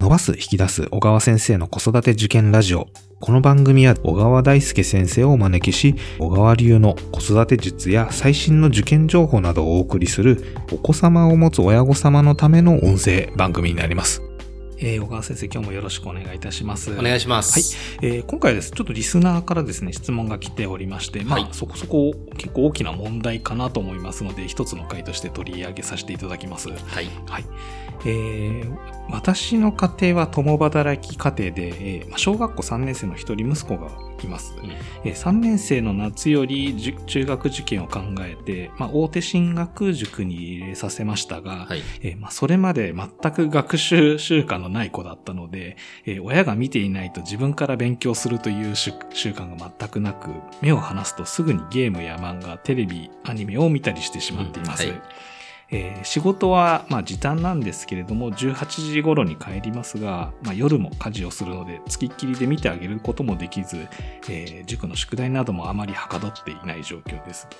伸ばす引き出す小川先生の子育て受験ラジオ。この番組は小川大輔先生をお招きし、小川流の子育て術や最新の受験情報などをお送りするお子様を持つ親御様のための音声番組になります。えー、小川先生、今日もよろしくお願いいたします。お願いします。はい。えー、今回です、ちょっとリスナーからですね、質問が来ておりまして、まあ、はい、そこそこ結構大きな問題かなと思いますので、一つの回として取り上げさせていただきます。はい。はい。えー、私の家庭は共働き家庭で、えー、小学校3年生の一人息子がいます、うん、えー、3年生の夏より中学受験を考えて、まあ、大手進学塾に入れさせましたが、はい、えー、まあ、それまで全く学習習慣のない子だったので、えー、親が見ていないと自分から勉強するという習慣が全くなく、目を離すとすぐにゲームや漫画、テレビ、アニメを見たりしてしまっています。うん。はいえー、仕事は、まあ、時短なんですけれども、18時頃に帰りますが、まあ、夜も家事をするので、付きっきりで見てあげることもできず、えー、塾の宿題などもあまりはかどっていない状況ですと。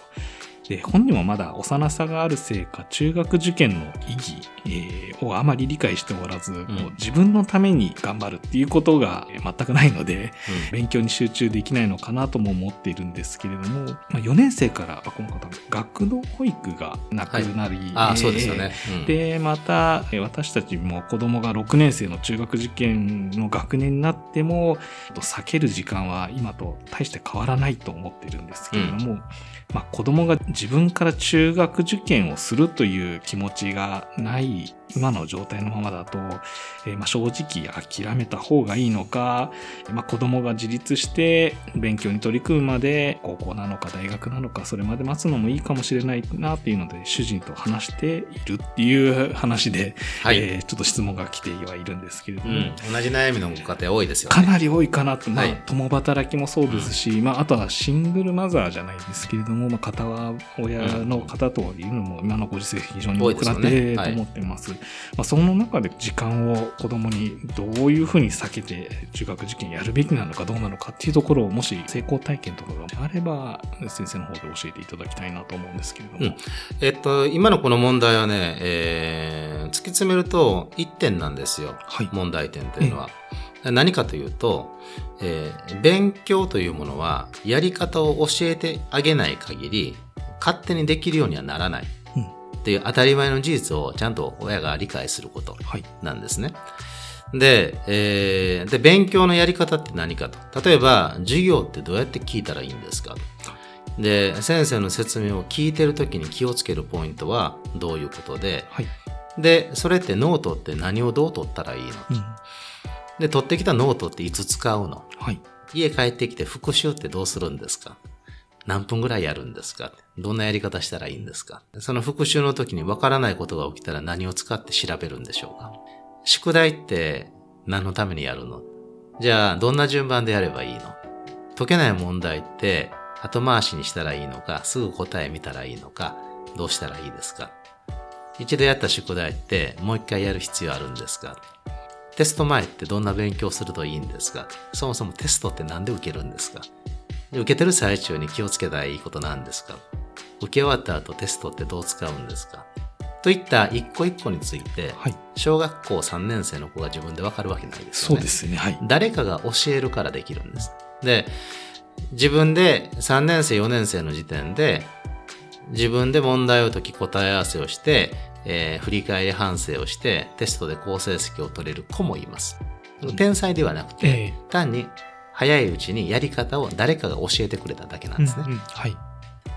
で、本人もまだ幼さがあるせいか、中学受験の意義、えー、をあまり理解しておらず、うん、もう自分のために頑張るっていうことが全くないので、うん、勉強に集中できないのかなとも思っているんですけれども、まあ、4年生からこの方、学童保育がなくなり、はい、そうですよね。うん、で、また、私たちも子供が6年生の中学受験の学年になっても、避ける時間は今と大して変わらないと思っているんですけれども、まあ、子供が自分から中学受験をするという気持ちがない今の状態のままだと、えー、まあ正直諦めた方がいいのか、まあ、子供が自立して勉強に取り組むまで高校なのか大学なのかそれまで待つのもいいかもしれないなっていうので主人と話しているっていう話で、はい、えー、ちょっと質問が来てはいるんですけれども、うん、同じ悩みのご家庭多いですよね。かなり多いかなと、まあ、共働きもそうですし、うん、まあ、あとはシングルマザーじゃないですけれども、まあ、片親の方というのも今のご時世非常に多くなっていると思ってます。まあ、その中で時間を子供にどういうふうに避けて中学受験やるべきなのかどうなのかっていうところをもし成功体験とかがあれば先生の方で教えていただきたいなと思うんですけれども。うん、えっと、今のこの問題はね、えー、突き詰めると1点なんですよ。はい、問題点というのは。何かというと、えー、勉強というものはやり方を教えてあげない限り勝手にできるようにはならない。っていう当たり前の事実をちゃんと親が理解することなんですね。はい、で、えー、で、勉強のやり方って何かと。例えば、授業ってどうやって聞いたらいいんですか？で、先生の説明を聞いてるときに気をつけるポイントはどういうことで、はい、で、それってノートって何をどう取ったらいいの、うん、で、取ってきたノートっていつ使うの、はい、家帰ってきて復習ってどうするんですか？何分ぐらいやるんですか？どんなやり方したらいいんですか？その復習の時にわからないことが起きたら何を使って調べるんでしょうか？宿題って何のためにやるの？じゃあ、どんな順番でやればいいの？解けない問題って後回しにしたらいいのか、すぐ答え見たらいいのか、どうしたらいいですか？一度やった宿題ってもう一回やる必要あるんですか？テスト前ってどんな勉強するといいんですか？そもそもテストって何で受けるんですか？受けてる最中に気をつけたらいいことなんですか？受け終わった後テストってどう使うんですか？といった一個一個について、はい、小学校3年生の子が自分でわかるわけないですよね。そうですね。はい。誰かが教えるからできるんです。で、自分で3年生、4年生の時点で、自分で問題を解き答え合わせをして、えー、振り返り反省をして、テストで好成績を取れる子もいます。天才ではなくて、えー、単に早いうちにやり方を誰かが教えてくれただけなんですね。うんうん、はい。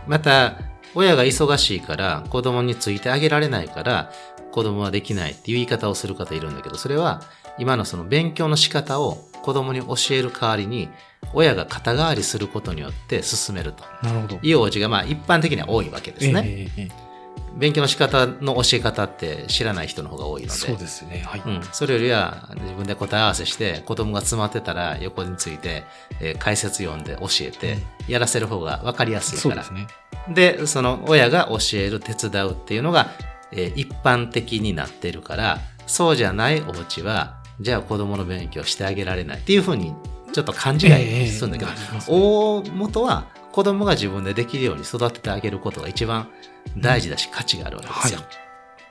また、親が忙しいから子供についてあげられないから子供はできないっていう言い方をする方いるんだけど、それは今のその勉強の仕方を子供に教える代わりに親が肩代わりすることによって進めるというお家がまあ一般的には多いわけですね。えーえー勉強の仕方の教え方って知らない人の方が多いので。そうですね。はい。うん。それよりは自分で答え合わせして子供が詰まってたら横について、えー、解説読んで教えてやらせる方が分かりやすいから。そうですね。で、その親が教える手伝うっていうのが、えー、一般的になってるから、そうじゃないお家は、じゃあ子供の勉強してあげられないっていうふうにちょっと勘違いするんだけど、えー、大元は子供が自分でできるように育ててあげることが一番大事だし、価値があるわけですよ。はい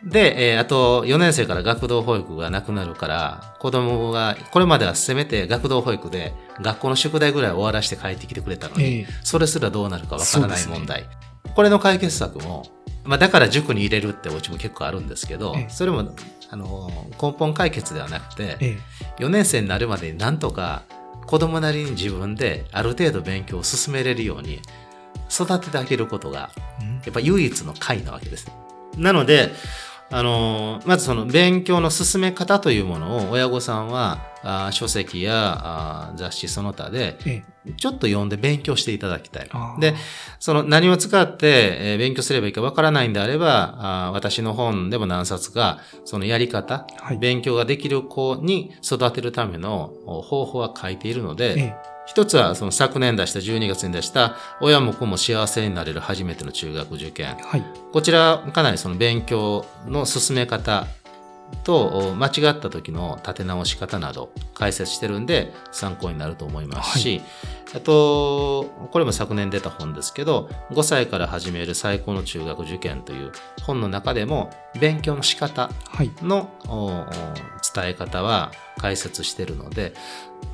で、えー、あと4年生から学童保育がなくなるから、子供が、これまではせめて学童保育で学校の宿題ぐらい終わらして帰ってきてくれたのに、えー、それすらどうなるかわからない問題、ね。これの解決策も、まあだから塾に入れるってお家も結構あるんですけど、えー、それも、あの、根本解決ではなくて、えー、4年生になるまでになんとか子供なりに自分である程度勉強を進めれるように育ててあげることが、やっぱ唯一の解なわけです。なので、あの、まずその勉強の進め方というものを親御さんは、あ書籍やあ雑誌その他で、ちょっと読んで勉強していただきたい。で、その何を使って、え勉強すればいいかわからないんであればあ、私の本でも何冊か、そのやり方、はい、勉強ができる子に育てるための方法は書いているので、一つはその昨年出した12月に出した親も子も幸せになれる初めての中学受験。はい、こちらかなりその勉強の進め方と間違った時の立て直し方など解説してるんで参考になると思いますし、はい、あと、これも昨年出た本ですけど、5歳から始める最高の中学受験という本の中でも勉強の仕方の、はい、伝え方は解説してるので、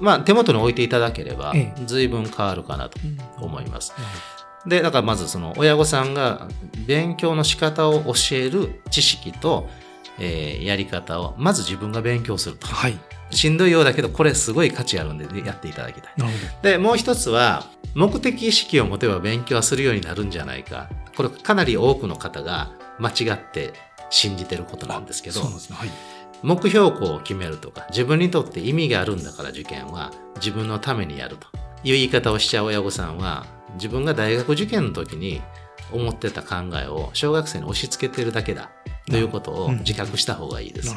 まあ、手元に置いていただければ、随分変わるかなと思います。で、だからまずその親御さんが勉強の仕方を教える知識と、えー、やり方をまず自分が勉強すると。はい。しんどいようだけど、これすごい価値あるんでやっていただきたい。で、もう一つは、目的意識を持てば勉強はするようになるんじゃないか。これかなり多くの方が間違って信じてることなんですけど、そうですね。はい。目標校を決めるとか、自分にとって意味があるんだから受験は自分のためにやるという言い方をしちゃう親御さんは、自分が大学受験の時に思ってた考えを小学生に押し付けてるだけだということを自覚した方がいいです。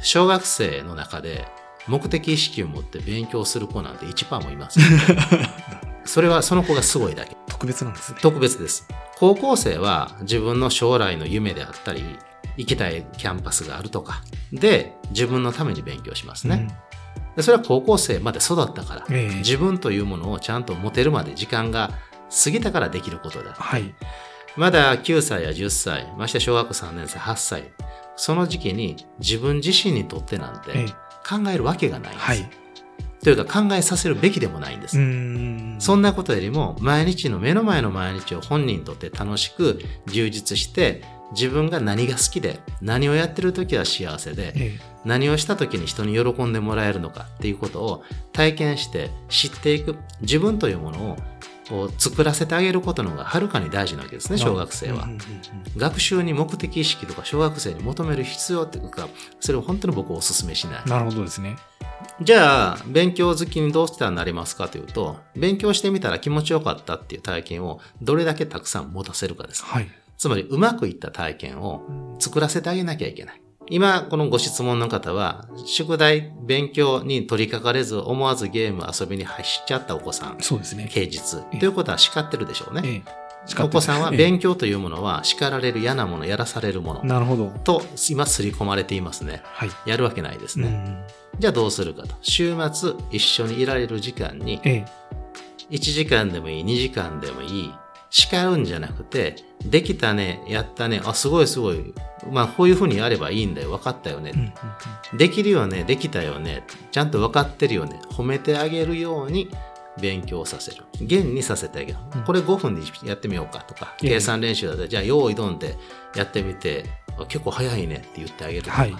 小学生の中で目的意識を持って勉強する子なんて1%もいません。それはその子がすごいだけ。特別なんですね。特別です。高校生は自分の将来の夢であったり、行きたいキャンパスがあるとか、で、自分のために勉強しますね。うん、でそれは高校生まで育ったから、えー、自分というものをちゃんと持てるまで時間が過ぎたからできることだ。はい、まだ9歳や10歳、まして小学校3年生、8歳、その時期に自分自身にとってなんて考えるわけがないんです。はい、というか考えさせるべきでもないんです。んそんなことよりも毎日の目の前の毎日を本人にとって楽しく充実して自分が何が好きで何をやってる時は幸せで、ええ、何をした時に人に喜んでもらえるのかっていうことを体験して知っていく自分というものをを作らせてあげることの方がはるかに大事なわけですね、小学生は。学習に目的意識とか小学生に求める必要っていうか、それを本当に僕はお勧めしない。なるほどですね。じゃあ、勉強好きにどうしたらなりますかというと、勉強してみたら気持ちよかったっていう体験をどれだけたくさん持たせるかです。はい。つまり、うまくいった体験を作らせてあげなきゃいけない。今、このご質問の方は、宿題、勉強に取り掛かれず、思わずゲーム、遊びに走っちゃったお子さん。そうですね。平日。ということは叱ってるでしょうね。ええ、お子さんは勉強というものは叱られる嫌なもの、やらされるもの。なるほど。と、今、刷り込まれていますね。はい。やるわけないですね。じゃあどうするかと。週末、一緒にいられる時間に、ええ、1時間でもいい、2時間でもいい、叱るんじゃなくて、できたね、やったね、あ、すごいすごい。まあ、こういうふうにやればいいんだよ。分かったよね。できるよね、できたよね。ちゃんと分かってるよね。褒めてあげるように勉強させる。現にさせてあげる。これ5分でやってみようかとか、計算練習だったら、じゃあ、用意どんでやってみて、結構早いねって言ってあげるとか。はい、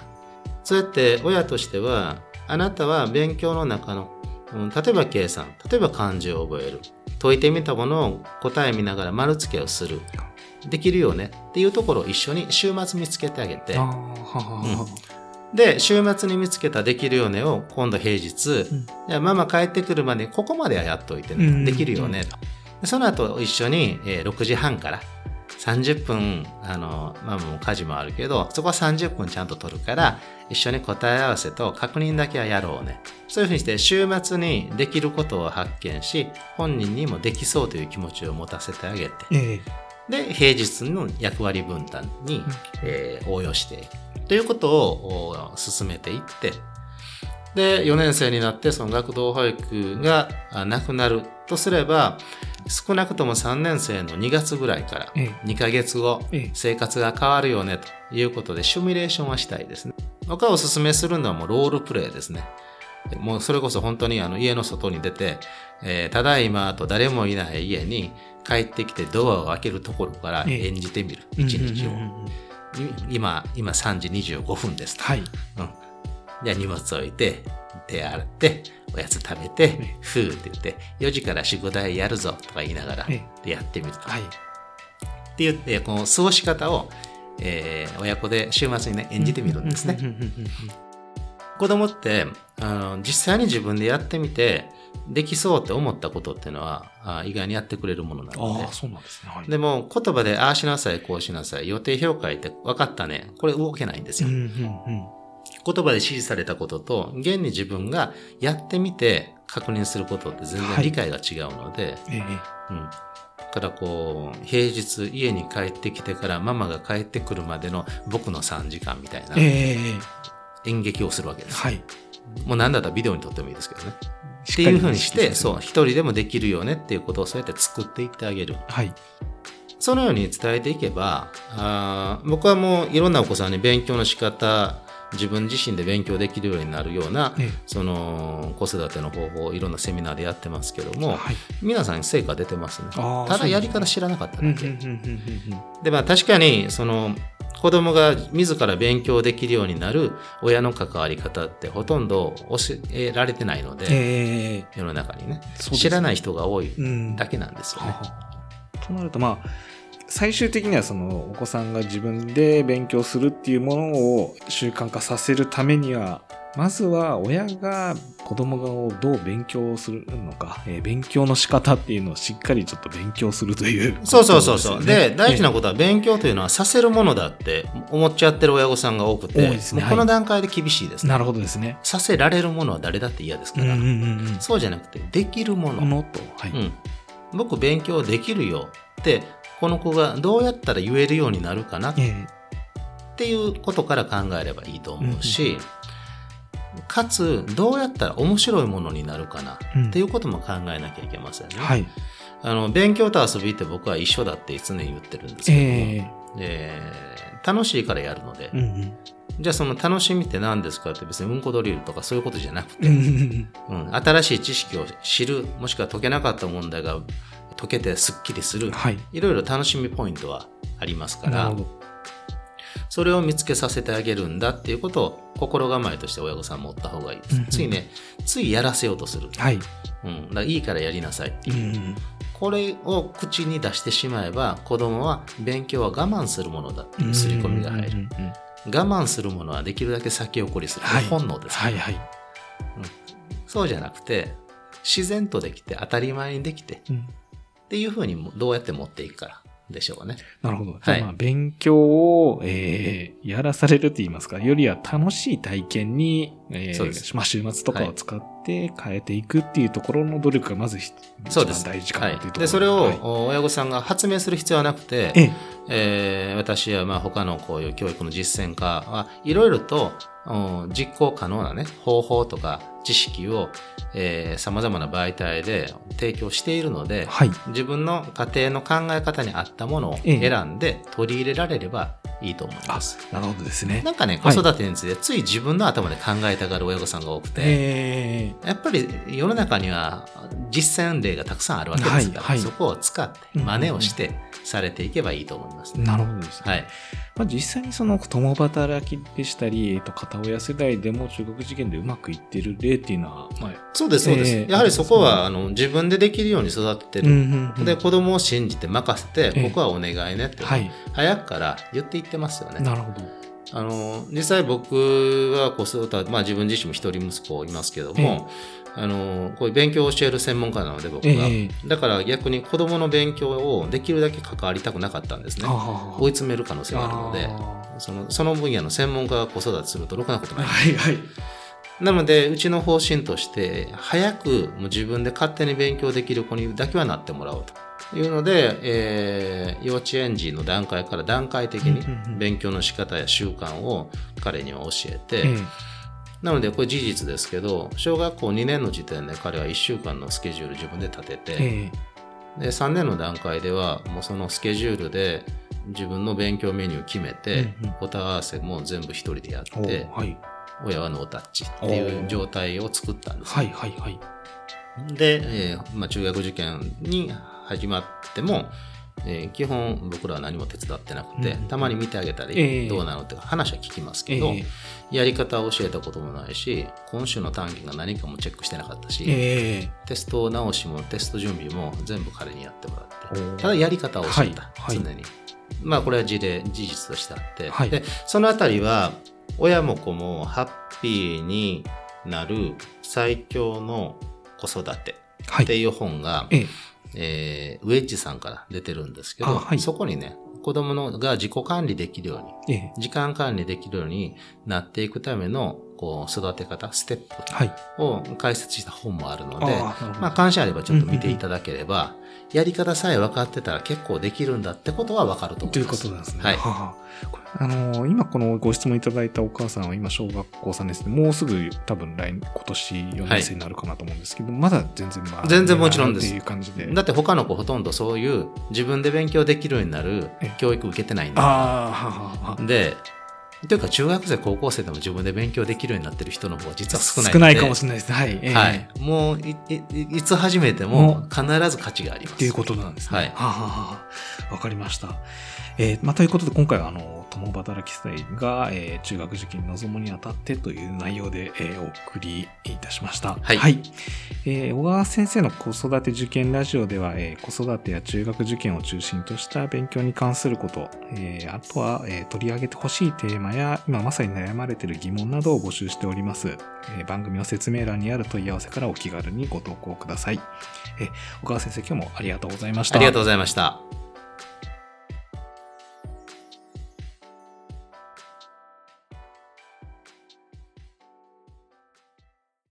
そうやって親としては、あなたは勉強の中の、うん、例えば計算、例えば漢字を覚える。解いてみたものを答え見ながら丸付けをする。できるよね。っていうところを一緒に週末見つけてあげて。うん。で、週末に見つけたできるよねを今度平日、うん、ママ帰ってくるまでここまではやっといてね、うん、できるよね。と。その後一緒に、えー、6時半から30分、あの、まあもう家事もあるけど、そこは30分ちゃんと取るから、一緒に答え合わせと確認だけはやろうね。そういうふうにして週末にできることを発見し、本人にもできそうという気持ちを持たせてあげて、えで、平日の役割分担に、えー、応用していく。ということを進めていって、で、4年生になってその学童保育がなくなるとすれば、少なくとも3年生の2月ぐらいから2ヶ月後、生活が変わるよねということでシミュレーションはしたいですね。僕はおすすめするのはもうロールプレイですね。もうそれこそ本当にあの家の外に出て、えー、ただいまと誰もいない家に帰ってきてドアを開けるところから演じてみる、一日を。今、今3時25分ですと。はい。うん。じゃあ荷物置いて、手洗って、おやつ食べて、ふーって言って、4時から仕事やるぞとか言いながら、やってみると。はい。って言って、この過ごし方を、えー、親子で週末にね、演じてみるんですね。子供って、あの、実際に自分でやってみて、できそうって思ったことっていうのは、あ意外にやってくれるものなので。あそうなんですね。はい、でも、言葉で、ああしなさい、こうしなさい、予定表書いて分かったね。これ動けないんですよ。うんうんうん、言葉で指示されたことと、現に自分がやってみて確認することって全然理解が違うので、はい、うん。だからこう、平日家に帰ってきてからママが帰ってくるまでの僕の3時間みたいな演劇をするわけです。はい。もう何だったらビデオに撮ってもいいですけどね。っていうふうにして、そう、一人でもできるよねっていうことをそうやって作っていってあげる。はい。そのように伝えていけば、あ僕はもういろんなお子さんに勉強の仕方、自分自身で勉強できるようになるような、ええ、その子育ての方法をいろんなセミナーでやってますけども、はい、皆さんに成果出てますね。ただやり方知らなかっただけ。で、まあ確かに、その、子供が自ら勉強できるようになる親の関わり方ってほとんど教えられてないので、えー、世の中にね、ね、知らない人が多いだけなんですよね。うん、となるとまあ最終的にはそのお子さんが自分で勉強するっていうものを習慣化させるためにはまずは親が子供をどう勉強するのか、えー、勉強の仕方っていうのをしっかりちょっと勉強するという、ね、そうそうそうそう。で、大事なことは勉強というのはさせるものだって思っちゃってる親御さんが多くて、ね、この段階で厳しいですね、なるほどですね。させられるものは誰だって嫌ですから、うんうんうん、そうじゃなくて、できるもの。ものと、はい、うん。僕勉強できるよって、この子がどうやったら言えるようになるかなっていうことから考えればいいと思うし、うんうんかつどうやったら面白いものになるかなっていうことも考えなきゃいけませんね。はい、あの勉強と遊びって僕は一緒だって常に言ってるんですけども、えー、で楽しいからやるので、うんうん、じゃあその楽しみって何ですかって別にうんこドリルとかそういうことじゃなくて、うん、新しい知識を知るもしくは解けなかった問題が解けてすっきりする、はい、いろいろ楽しみポイントはありますから。それを見つけさせてあげるんだっていうことを心構えとして親御さん持った方がいいです。うんうん、ついね、ついやらせようとする。はい。うん。だいいからやりなさいっていう。うんうん、これを口に出してしまえば子供は勉強は我慢するものだっていう刷り込みが入る。我慢するものはできるだけ先送りする。はい、本能です、ね、はいはい、うん。そうじゃなくて、自然とできて当たり前にできて、うん、っていうふうにどうやって持っていくから。でしょうね。なるほど。はい、まあ勉強を、えー、やらされると言いますか、よりは楽しい体験に、えー、まあ週末とかを使って変えていくっていうところの努力がまず一番大事かなというところで。で、それを親御さんが発明する必要はなくて、ええ。ー、私やまあ他のこういう教育の実践家はいろいろと実行可能なね、方法とか知識を、えー、様々な媒体で提供しているので、はい、自分の家庭の考え方に合ったものを選んで取り入れられればいいと思います。なるほどですね。なんかね、子育てについてつい自分の頭で考えたがる親御さんが多くて、やっぱり世の中には実践例がたくさんあるわけですから、はいはい、そこを使って真似をしてされていけばいいと思います、ね、なるほどですね。はい。まあ、実際にその共働きでしたり、えっと、片親世代でも中学受験でうまくいってる例っていうのは、まあ、そうです、そうです。えー、やはりそこは、あの、自分でできるように育ててる。うんうんうん、で、子供を信じて任せて、ここはお願いねって、はい、早くから言っていってますよね。なるほど。あの、実際僕は子育て、まあ自分自身も一人息子いますけども、えー、あの、こういう勉強を教える専門家なので僕は、えー、だから逆に子供の勉強をできるだけ関わりたくなかったんですね。追い詰める可能性があるので、その、その分野の専門家が子育てするとろくなことない。はいはい。なので、うちの方針として、早くもう自分で勝手に勉強できる子にだけはなってもらおうと。いうので、えー、幼稚園児の段階から段階的に勉強の仕方や習慣を彼には教えて、なのでこれ事実ですけど小学校2年の時点で彼は1週間のスケジュール自分で立てて、で、3年の段階では、もうそのスケジュールで自分の勉強メニュー決めて、うんうん、答え合わせも全部一人でやって、はい、親はノータッチっていう状態を作ったんです、はいはいはい。で、えーまあ、中学受験に始まっても、えー、基本僕らは何も手伝ってなくて、うん、たまに見てあげたり、どうなのって話は聞きますけど、えー、やり方を教えたこともないし、今週の短期が何かもチェックしてなかったし、えー、テスト直しもテスト準備も全部彼にやってもらって、ただやり方を教えた、はい、常に。まあこれは事例、事実としてあって、はい、で、そのあたりは、親も子もハッピーになる最強の子育てっていう本が、はい、えー、ウェッジさんから出てるんですけど、はい、そこにね、子供のが自己管理できるように、ええ、時間管理できるようになっていくためのこう育て方、ステップを解説した本もあるので、はい、まあ関心あればちょっと見ていただければ、やり方さえ分かってたら結構できるんだってことは分かると思います。ということですね。はい。はあのー、今このご質問いただいたお母さんは今小学校3年生で、もうすぐ多分来今年4年生になるかなと思うんですけど、はい、まだ全然まあ。全然もちろんです。っていう感じで。だって他の子ほとんどそういう自分で勉強できるようになる教育受けてないんで。ああ、ははで、というか中学生高校生でも自分で勉強できるようになってる人の方が実は少ない少ないかもしれないですね。はい、えー、はい、もういいつ始めても必ず価値があります。っていうことなんですね。はい。はははわかりました。えー、まあ、ということで今回はあの共働き世代が、えー、中学受験に臨むにあたってという内容で、えー、お送りいたしました。はい。はい、えー、小川先生の子育て受験ラジオでは、えー、子育てや中学受験を中心とした勉強に関すること、えー、あとは、えー、取り上げてほしいテーマや今まさに悩まれている疑問などを募集しております。えー、番組の説明欄にある問い合わせからお気軽にご投稿ください。えー、小川先生今日もありがとうございました。ありがとうございました。